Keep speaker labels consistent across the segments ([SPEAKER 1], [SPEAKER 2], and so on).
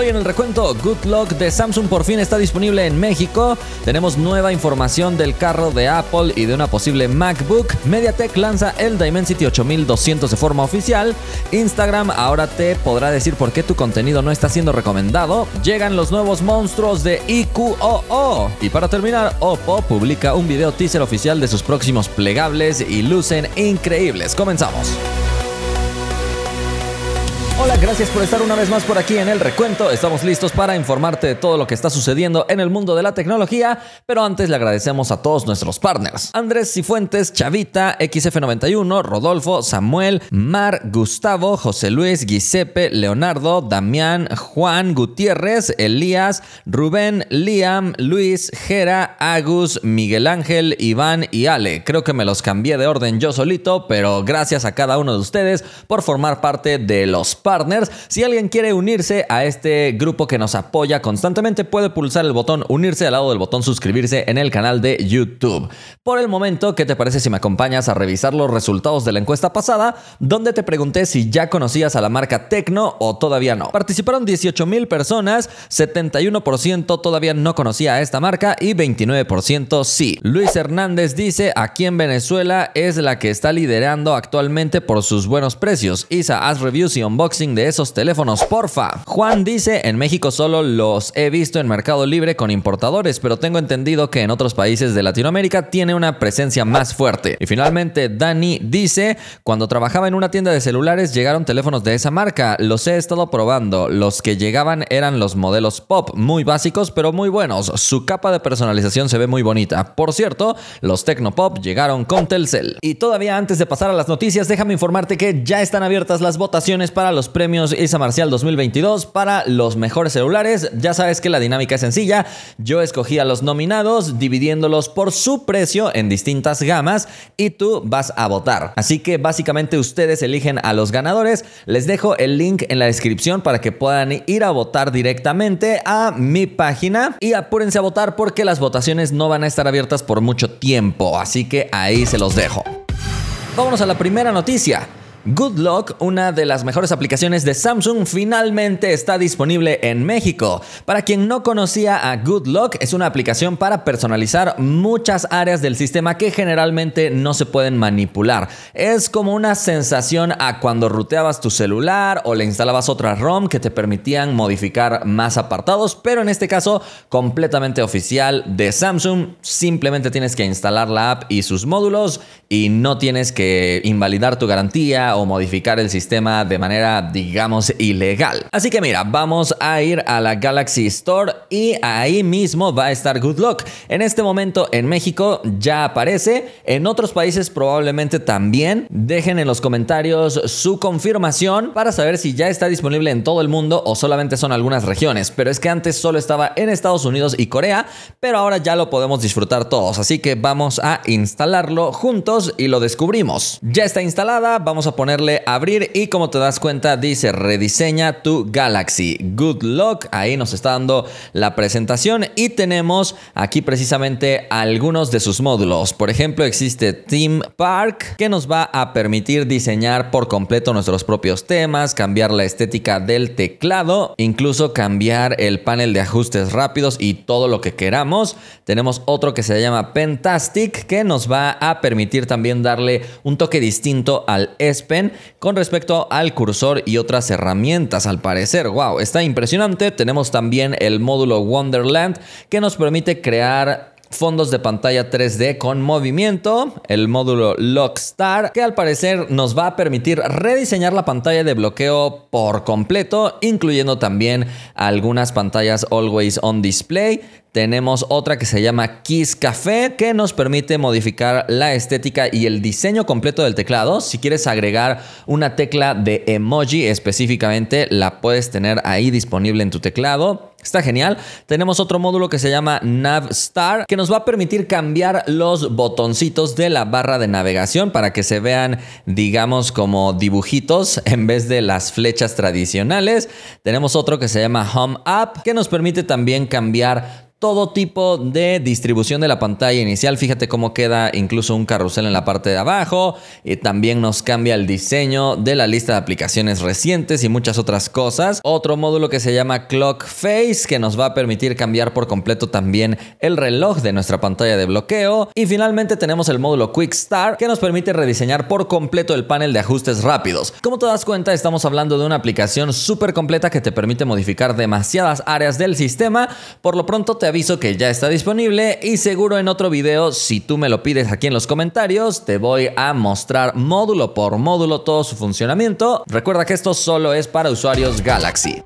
[SPEAKER 1] Hoy en el recuento, Good Luck de Samsung por fin está disponible en México. Tenemos nueva información del carro de Apple y de una posible MacBook. MediaTek lanza el Dimensity 8200 de forma oficial. Instagram ahora te podrá decir por qué tu contenido no está siendo recomendado. Llegan los nuevos monstruos de IQOO. Y para terminar, Oppo publica un video teaser oficial de sus próximos plegables y lucen increíbles. Comenzamos. Hola, gracias por estar una vez más por aquí en el recuento. Estamos listos para informarte de todo lo que está sucediendo en el mundo de la tecnología, pero antes le agradecemos a todos nuestros partners. Andrés Cifuentes, Chavita, XF91, Rodolfo, Samuel, Mar, Gustavo, José Luis, Giuseppe, Leonardo, Damián, Juan, Gutiérrez, Elías, Rubén, Liam, Luis, Jera, Agus, Miguel Ángel, Iván y Ale. Creo que me los cambié de orden yo solito, pero gracias a cada uno de ustedes por formar parte de los partners Si alguien quiere unirse a este grupo que nos apoya constantemente, puede pulsar el botón unirse al lado del botón suscribirse en el canal de YouTube. Por el momento, ¿qué te parece si me acompañas a revisar los resultados de la encuesta pasada, donde te pregunté si ya conocías a la marca Tecno o todavía no? Participaron 18 mil personas, 71% todavía no conocía a esta marca y 29% sí. Luis Hernández dice, aquí en Venezuela es la que está liderando actualmente por sus buenos precios. Isa, haz reviews y unboxing de esos teléfonos, porfa. Juan dice, en México solo los he visto en Mercado Libre con importadores, pero tengo entendido que en otros países de Latinoamérica tiene una presencia más fuerte. Y finalmente, Dani dice, cuando trabajaba en una tienda de celulares llegaron teléfonos de esa marca, los he estado probando, los que llegaban eran los modelos pop, muy básicos pero muy buenos, su capa de personalización se ve muy bonita. Por cierto, los Tecnopop llegaron con Telcel. Y todavía antes de pasar a las noticias, déjame informarte que ya están abiertas las votaciones para los premios ISA Marcial 2022 para los mejores celulares. Ya sabes que la dinámica es sencilla. Yo escogí a los nominados dividiéndolos por su precio en distintas gamas y tú vas a votar. Así que básicamente ustedes eligen a los ganadores. Les dejo el link en la descripción para que puedan ir a votar directamente a mi página y apúrense a votar porque las votaciones no van a estar abiertas por mucho tiempo. Así que ahí se los dejo. Vámonos a la primera noticia. Good Lock, una de las mejores aplicaciones de Samsung, finalmente está disponible en México. Para quien no conocía a Good Lock, es una aplicación para personalizar muchas áreas del sistema que generalmente no se pueden manipular. Es como una sensación a cuando ruteabas tu celular o le instalabas otra ROM que te permitían modificar más apartados, pero en este caso completamente oficial de Samsung. Simplemente tienes que instalar la app y sus módulos y no tienes que invalidar tu garantía o modificar el sistema de manera, digamos, ilegal. Así que mira, vamos a ir a la Galaxy Store y ahí mismo va a estar Good Luck. En este momento en México ya aparece, en otros países probablemente también. Dejen en los comentarios su confirmación para saber si ya está disponible en todo el mundo o solamente son algunas regiones. Pero es que antes solo estaba en Estados Unidos y Corea, pero ahora ya lo podemos disfrutar todos. Así que vamos a instalarlo juntos y lo descubrimos. Ya está instalada, vamos a ponerle abrir y como te das cuenta dice rediseña tu Galaxy. Good luck. Ahí nos está dando la presentación y tenemos aquí precisamente algunos de sus módulos. Por ejemplo, existe Theme Park que nos va a permitir diseñar por completo nuestros propios temas, cambiar la estética del teclado, incluso cambiar el panel de ajustes rápidos y todo lo que queramos. Tenemos otro que se llama Pentastic que nos va a permitir también darle un toque distinto al S con respecto al cursor y otras herramientas al parecer. Wow, está impresionante. Tenemos también el módulo Wonderland que nos permite crear fondos de pantalla 3D con movimiento, el módulo Lockstar, que al parecer nos va a permitir rediseñar la pantalla de bloqueo por completo, incluyendo también algunas pantallas Always On Display. Tenemos otra que se llama Kiss Café, que nos permite modificar la estética y el diseño completo del teclado. Si quieres agregar una tecla de emoji específicamente, la puedes tener ahí disponible en tu teclado. Está genial. Tenemos otro módulo que se llama Navstar, que nos va a permitir cambiar los botoncitos de la barra de navegación para que se vean, digamos, como dibujitos en vez de las flechas tradicionales. Tenemos otro que se llama Home App, que nos permite también cambiar todo tipo de distribución de la pantalla inicial. Fíjate cómo queda incluso un carrusel en la parte de abajo. Y también nos cambia el diseño de la lista de aplicaciones recientes y muchas otras cosas. Otro módulo que se llama Clock Face que nos va a permitir cambiar por completo también el reloj de nuestra pantalla de bloqueo. Y finalmente tenemos el módulo Quick Start que nos permite rediseñar por completo el panel de ajustes rápidos. Como te das cuenta, estamos hablando de una aplicación súper completa que te permite modificar demasiadas áreas del sistema. Por lo pronto te aviso que ya está disponible y seguro en otro video, si tú me lo pides aquí en los comentarios, te voy a mostrar módulo por módulo todo su funcionamiento. Recuerda que esto solo es para usuarios Galaxy.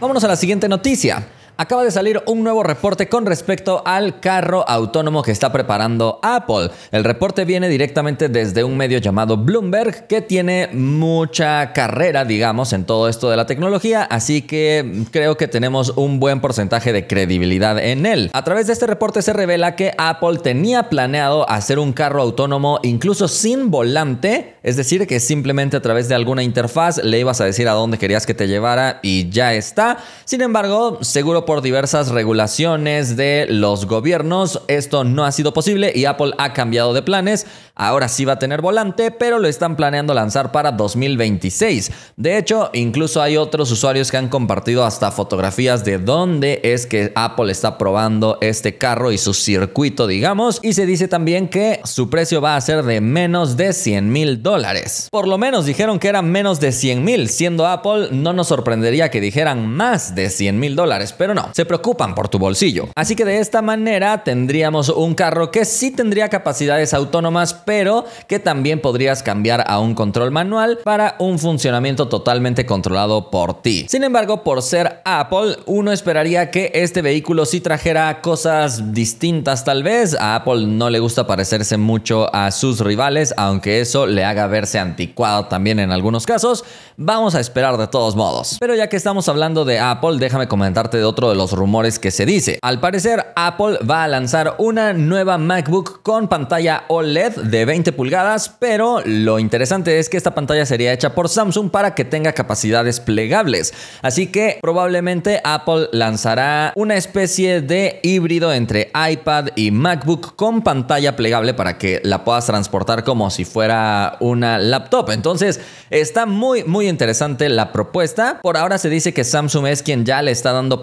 [SPEAKER 1] Vámonos a la siguiente noticia. Acaba de salir un nuevo reporte con respecto al carro autónomo que está preparando Apple. El reporte viene directamente desde un medio llamado Bloomberg que tiene mucha carrera, digamos, en todo esto de la tecnología, así que creo que tenemos un buen porcentaje de credibilidad en él. A través de este reporte se revela que Apple tenía planeado hacer un carro autónomo incluso sin volante, es decir, que simplemente a través de alguna interfaz le ibas a decir a dónde querías que te llevara y ya está. Sin embargo, seguro por diversas regulaciones de los gobiernos, esto no ha sido posible y Apple ha cambiado de planes. Ahora sí va a tener volante, pero lo están planeando lanzar para 2026. De hecho, incluso hay otros usuarios que han compartido hasta fotografías de dónde es que Apple está probando este carro y su circuito, digamos. Y se dice también que su precio va a ser de menos de 100 mil dólares. Por lo menos dijeron que eran menos de 100 mil. Siendo Apple, no nos sorprendería que dijeran más de 100 mil dólares, pero no, se preocupan por tu bolsillo. Así que de esta manera tendríamos un carro que sí tendría capacidades autónomas, pero que también podrías cambiar a un control manual para un funcionamiento totalmente controlado por ti. Sin embargo, por ser Apple, uno esperaría que este vehículo sí trajera cosas distintas tal vez. A Apple no le gusta parecerse mucho a sus rivales, aunque eso le haga verse anticuado también en algunos casos. Vamos a esperar de todos modos. Pero ya que estamos hablando de Apple, déjame comentarte de otro de los rumores que se dice. Al parecer, Apple va a lanzar una nueva MacBook con pantalla OLED de 20 pulgadas, pero lo interesante es que esta pantalla sería hecha por Samsung para que tenga capacidades plegables. Así que probablemente Apple lanzará una especie de híbrido entre iPad y MacBook con pantalla plegable para que la puedas transportar como si fuera una laptop. Entonces, está muy, muy interesante la propuesta. Por ahora se dice que Samsung es quien ya le está dando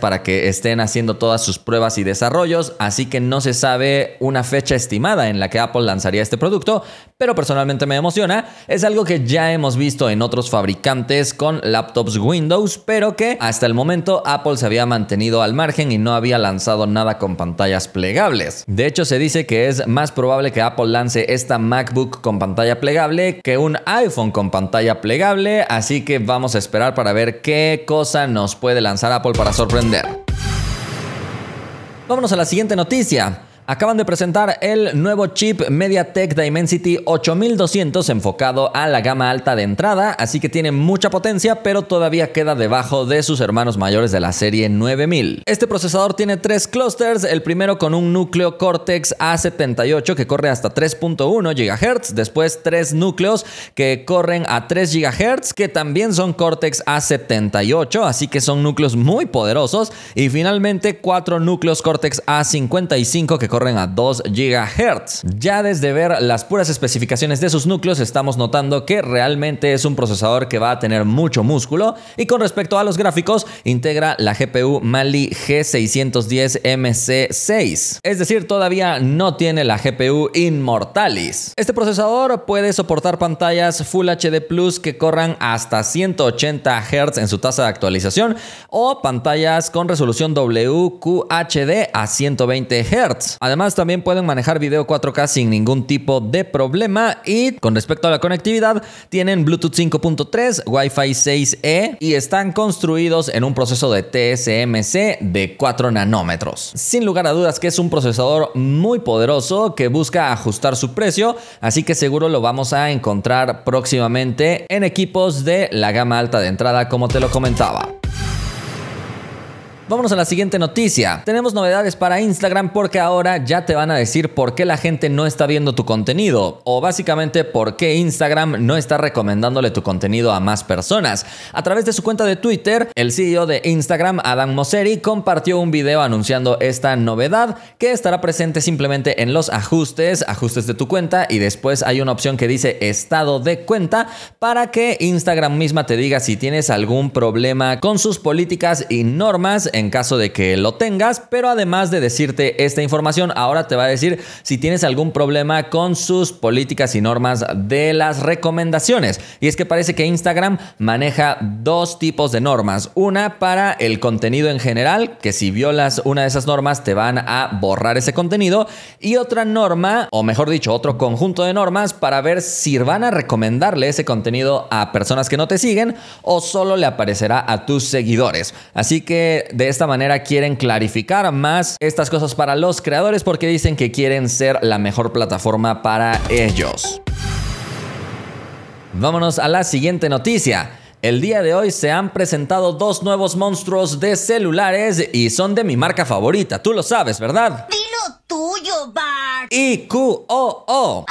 [SPEAKER 1] para que estén haciendo todas sus pruebas y desarrollos, así que no se sabe una fecha estimada en la que Apple lanzaría este producto, pero personalmente me emociona. Es algo que ya hemos visto en otros fabricantes con laptops Windows, pero que hasta el momento Apple se había mantenido al margen y no había lanzado nada con pantallas plegables. De hecho, se dice que es más probable que Apple lance esta MacBook con pantalla plegable que un iPhone con pantalla plegable, así que vamos a esperar para ver qué cosa nos puede lanzar Apple para sorprender. Vámonos a la siguiente noticia. Acaban de presentar el nuevo chip MediaTek Dimensity 8200 enfocado a la gama alta de entrada, así que tiene mucha potencia, pero todavía queda debajo de sus hermanos mayores de la serie 9000. Este procesador tiene tres clusters, el primero con un núcleo Cortex A78 que corre hasta 3.1 GHz, después tres núcleos que corren a 3 GHz, que también son Cortex A78, así que son núcleos muy poderosos, y finalmente cuatro núcleos Cortex A55 que corren a 2 GHz. Ya desde ver las puras especificaciones de sus núcleos estamos notando que realmente es un procesador que va a tener mucho músculo y con respecto a los gráficos integra la GPU Mali G610MC6. Es decir, todavía no tiene la GPU Immortalis. Este procesador puede soportar pantallas Full HD Plus que corran hasta 180 Hz en su tasa de actualización o pantallas con resolución WQHD a 120 Hz. Además, también pueden manejar video 4K sin ningún tipo de problema. Y con respecto a la conectividad, tienen Bluetooth 5.3, Wi-Fi 6E y están construidos en un proceso de TSMC de 4 nanómetros. Sin lugar a dudas que es un procesador muy poderoso que busca ajustar su precio, así que seguro lo vamos a encontrar próximamente en equipos de la gama alta de entrada como te lo comentaba. Vámonos a la siguiente noticia. Tenemos novedades para Instagram porque ahora ya te van a decir por qué la gente no está viendo tu contenido o básicamente por qué Instagram no está recomendándole tu contenido a más personas. A través de su cuenta de Twitter, el CEO de Instagram, Adam Mosseri, compartió un video anunciando esta novedad que estará presente simplemente en los ajustes, ajustes de tu cuenta y después hay una opción que dice estado de cuenta para que Instagram misma te diga si tienes algún problema con sus políticas y normas en caso de que lo tengas, pero además de decirte esta información, ahora te va a decir si tienes algún problema con sus políticas y normas de las recomendaciones. Y es que parece que Instagram maneja dos tipos de normas. Una para el contenido en general, que si violas una de esas normas te van a borrar ese contenido. Y otra norma, o mejor dicho, otro conjunto de normas para ver si van a recomendarle ese contenido a personas que no te siguen o solo le aparecerá a tus seguidores. Así que de esta manera quieren clarificar más estas cosas para los creadores porque dicen que quieren ser la mejor plataforma para ellos. Vámonos a la siguiente noticia. El día de hoy se han presentado dos nuevos monstruos de celulares y son de mi marca favorita. Tú lo sabes, ¿verdad?
[SPEAKER 2] Dilo tuyo, Bart.
[SPEAKER 1] IQOO.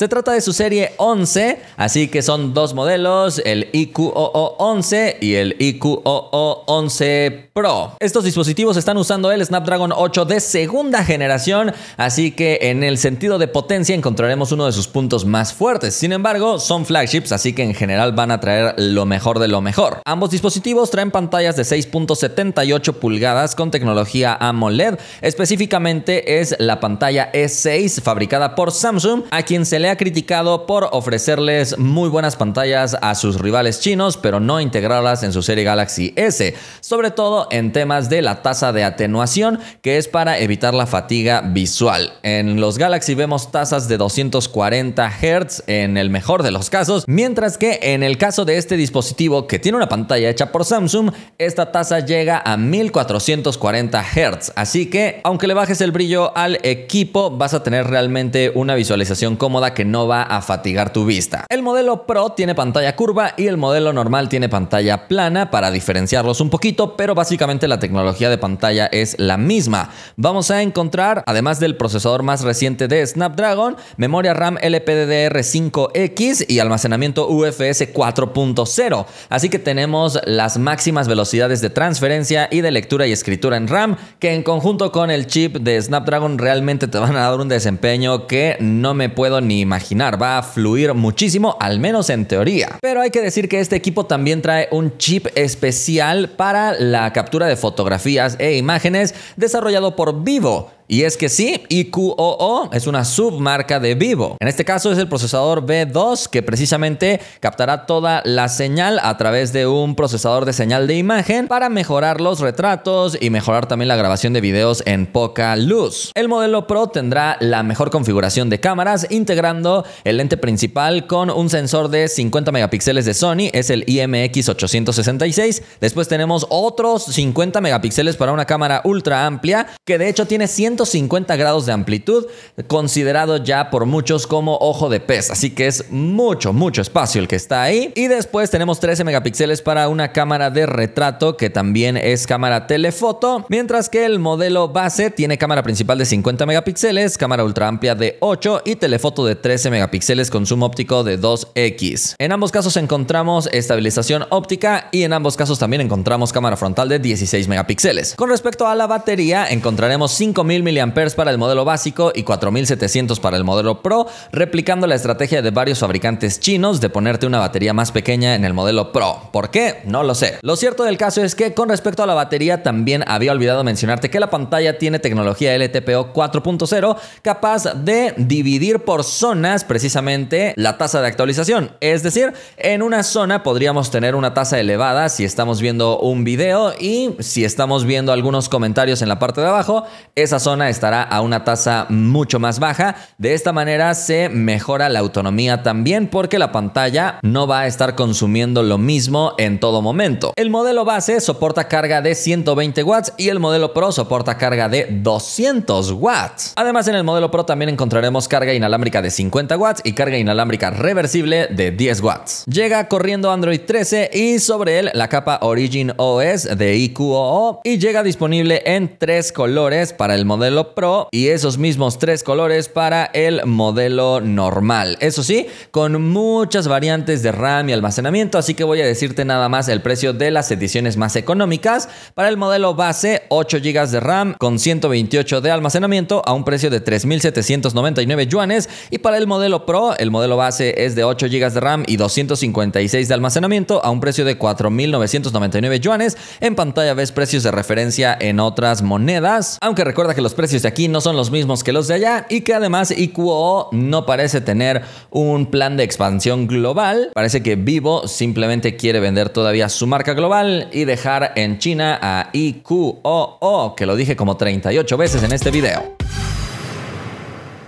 [SPEAKER 1] Se trata de su serie 11, así que son dos modelos, el IQOO 11 y el IQOO 11 Pro. Estos dispositivos están usando el Snapdragon 8 de segunda generación, así que en el sentido de potencia encontraremos uno de sus puntos más fuertes. Sin embargo, son flagships, así que en general van a traer lo mejor de lo mejor. Ambos dispositivos traen pantallas de 6.78 pulgadas con tecnología AMOLED. Específicamente es la pantalla E6 fabricada por Samsung, a quien se le ha criticado por ofrecerles muy buenas pantallas a sus rivales chinos, pero no integrarlas en su serie Galaxy S, sobre todo en temas de la tasa de atenuación, que es para evitar la fatiga visual. En los Galaxy vemos tasas de 240 Hz en el mejor de los casos, mientras que en el caso de este dispositivo que tiene una pantalla hecha por Samsung, esta tasa llega a 1440 Hz. Así que, aunque le bajes el brillo al equipo, vas a tener realmente una visualización cómoda que no va a fatigar tu vista. El modelo Pro tiene pantalla curva y el modelo normal tiene pantalla plana para diferenciarlos un poquito, pero básicamente la tecnología de pantalla es la misma. Vamos a encontrar, además del procesador más reciente de Snapdragon, memoria RAM LPDDR5X y almacenamiento UFS 4.0. Así que tenemos las máximas velocidades de transferencia y de lectura y escritura en RAM, que en conjunto con el chip de Snapdragon realmente te van a dar un desempeño que no me puedo ni imaginar. Va a fluir muchísimo, al menos en teoría. Pero hay que decir que este equipo también trae un chip especial para la captura de fotografías e imágenes desarrollado por Vivo. Y es que sí, IQOO es una submarca de Vivo. En este caso es el procesador B2 que precisamente captará toda la señal a través de un procesador de señal de imagen para mejorar los retratos y mejorar también la grabación de videos en poca luz. El modelo Pro tendrá la mejor configuración de cámaras integrando el lente principal con un sensor de 50 megapíxeles de Sony, es el IMX 866. Después tenemos otros 50 megapíxeles para una cámara ultra amplia que de hecho tiene 100 150 grados de amplitud, considerado ya por muchos como ojo de pez. Así que es mucho, mucho espacio el que está ahí. Y después tenemos 13 megapíxeles para una cámara de retrato que también es cámara telefoto. Mientras que el modelo base tiene cámara principal de 50 megapíxeles, cámara ultra amplia de 8 y telefoto de 13 megapíxeles con zoom óptico de 2x. En ambos casos encontramos estabilización óptica y en ambos casos también encontramos cámara frontal de 16 megapíxeles. Con respecto a la batería, encontraremos 5000 mAh para el modelo básico y 4700 para el modelo Pro, replicando la estrategia de varios fabricantes chinos de ponerte una batería más pequeña en el modelo Pro. ¿Por qué? No lo sé. Lo cierto del caso es que con respecto a la batería también había olvidado mencionarte que la pantalla tiene tecnología LTPO 4.0 capaz de dividir por zonas precisamente la tasa de actualización. Es decir, en una zona podríamos tener una tasa elevada si estamos viendo un video y si estamos viendo algunos comentarios en la parte de abajo, esa zona zona estará a una tasa mucho más baja. De esta manera se mejora la autonomía también porque la pantalla no va a estar consumiendo lo mismo en todo momento. El modelo base soporta carga de 120 watts y el modelo Pro soporta carga de 200 watts. Además en el modelo Pro también encontraremos carga inalámbrica de 50 watts y carga inalámbrica reversible de 10 watts. Llega corriendo Android 13 y sobre él la capa Origin OS de IQOO y llega disponible en tres colores para el modelo Pro y esos mismos tres colores para el modelo normal. Eso sí, con muchas variantes de RAM y almacenamiento, así que voy a decirte nada más el precio de las ediciones más económicas. Para el modelo base, 8 GB de RAM con 128 de almacenamiento a un precio de 3.799 yuanes y para el modelo Pro, el modelo base es de 8 GB de RAM y 256 de almacenamiento a un precio de 4.999 yuanes. En pantalla ves precios de referencia en otras monedas, aunque recuerda que los precios de aquí no son los mismos que los de allá y que además IQOO no parece tener un plan de expansión global. Parece que Vivo simplemente quiere vender todavía su marca global y dejar en China a IQOO, que lo dije como 38 veces en este video.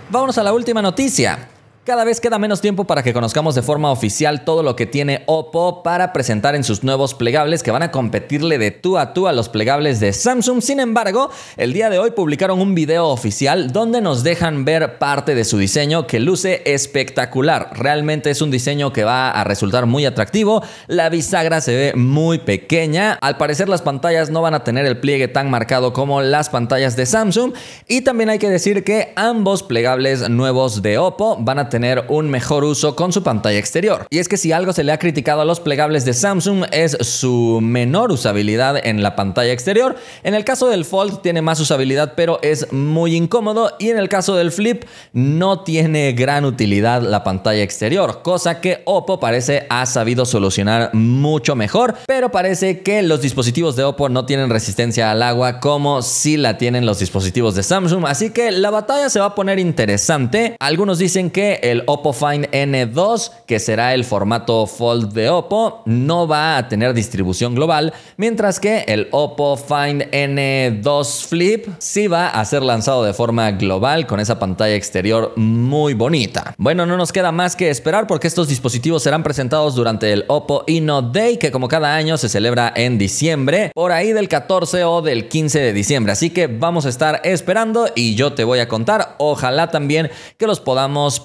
[SPEAKER 1] Vámonos a la última noticia. Cada vez queda menos tiempo para que conozcamos de forma oficial todo lo que tiene Oppo para presentar en sus nuevos plegables que van a competirle de tú a tú a los plegables de Samsung. Sin embargo, el día de hoy publicaron un video oficial donde nos dejan ver parte de su diseño que luce espectacular. Realmente es un diseño que va a resultar muy atractivo. La bisagra se ve muy pequeña. Al parecer las pantallas no van a tener el pliegue tan marcado como las pantallas de Samsung. Y también hay que decir que ambos plegables nuevos de Oppo van a tener un mejor uso con su pantalla exterior. Y es que si algo se le ha criticado a los plegables de Samsung es su menor usabilidad en la pantalla exterior. En el caso del Fold tiene más usabilidad pero es muy incómodo y en el caso del Flip no tiene gran utilidad la pantalla exterior, cosa que Oppo parece ha sabido solucionar mucho mejor, pero parece que los dispositivos de Oppo no tienen resistencia al agua como si la tienen los dispositivos de Samsung, así que la batalla se va a poner interesante. Algunos dicen que el Oppo Find N2, que será el formato Fold de Oppo, no va a tener distribución global, mientras que el Oppo Find N2 Flip sí va a ser lanzado de forma global con esa pantalla exterior muy bonita. Bueno, no nos queda más que esperar porque estos dispositivos serán presentados durante el Oppo Inno Day, que como cada año se celebra en diciembre, por ahí del 14 o del 15 de diciembre. Así que vamos a estar esperando y yo te voy a contar, ojalá también que los podamos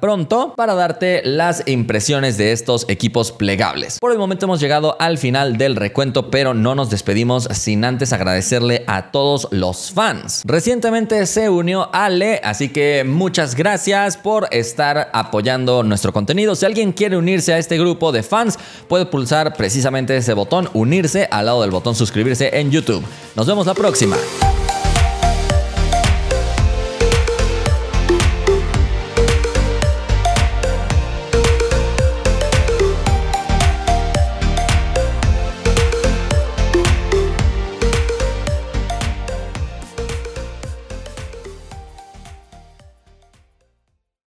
[SPEAKER 1] pronto para darte las impresiones de estos equipos plegables. Por el momento hemos llegado al final del recuento, pero no nos despedimos sin antes agradecerle a todos los fans. Recientemente se unió Ale, así que muchas gracias por estar apoyando nuestro contenido. Si alguien quiere unirse a este grupo de fans, puede pulsar precisamente ese botón unirse al lado del botón suscribirse en YouTube. Nos vemos la próxima.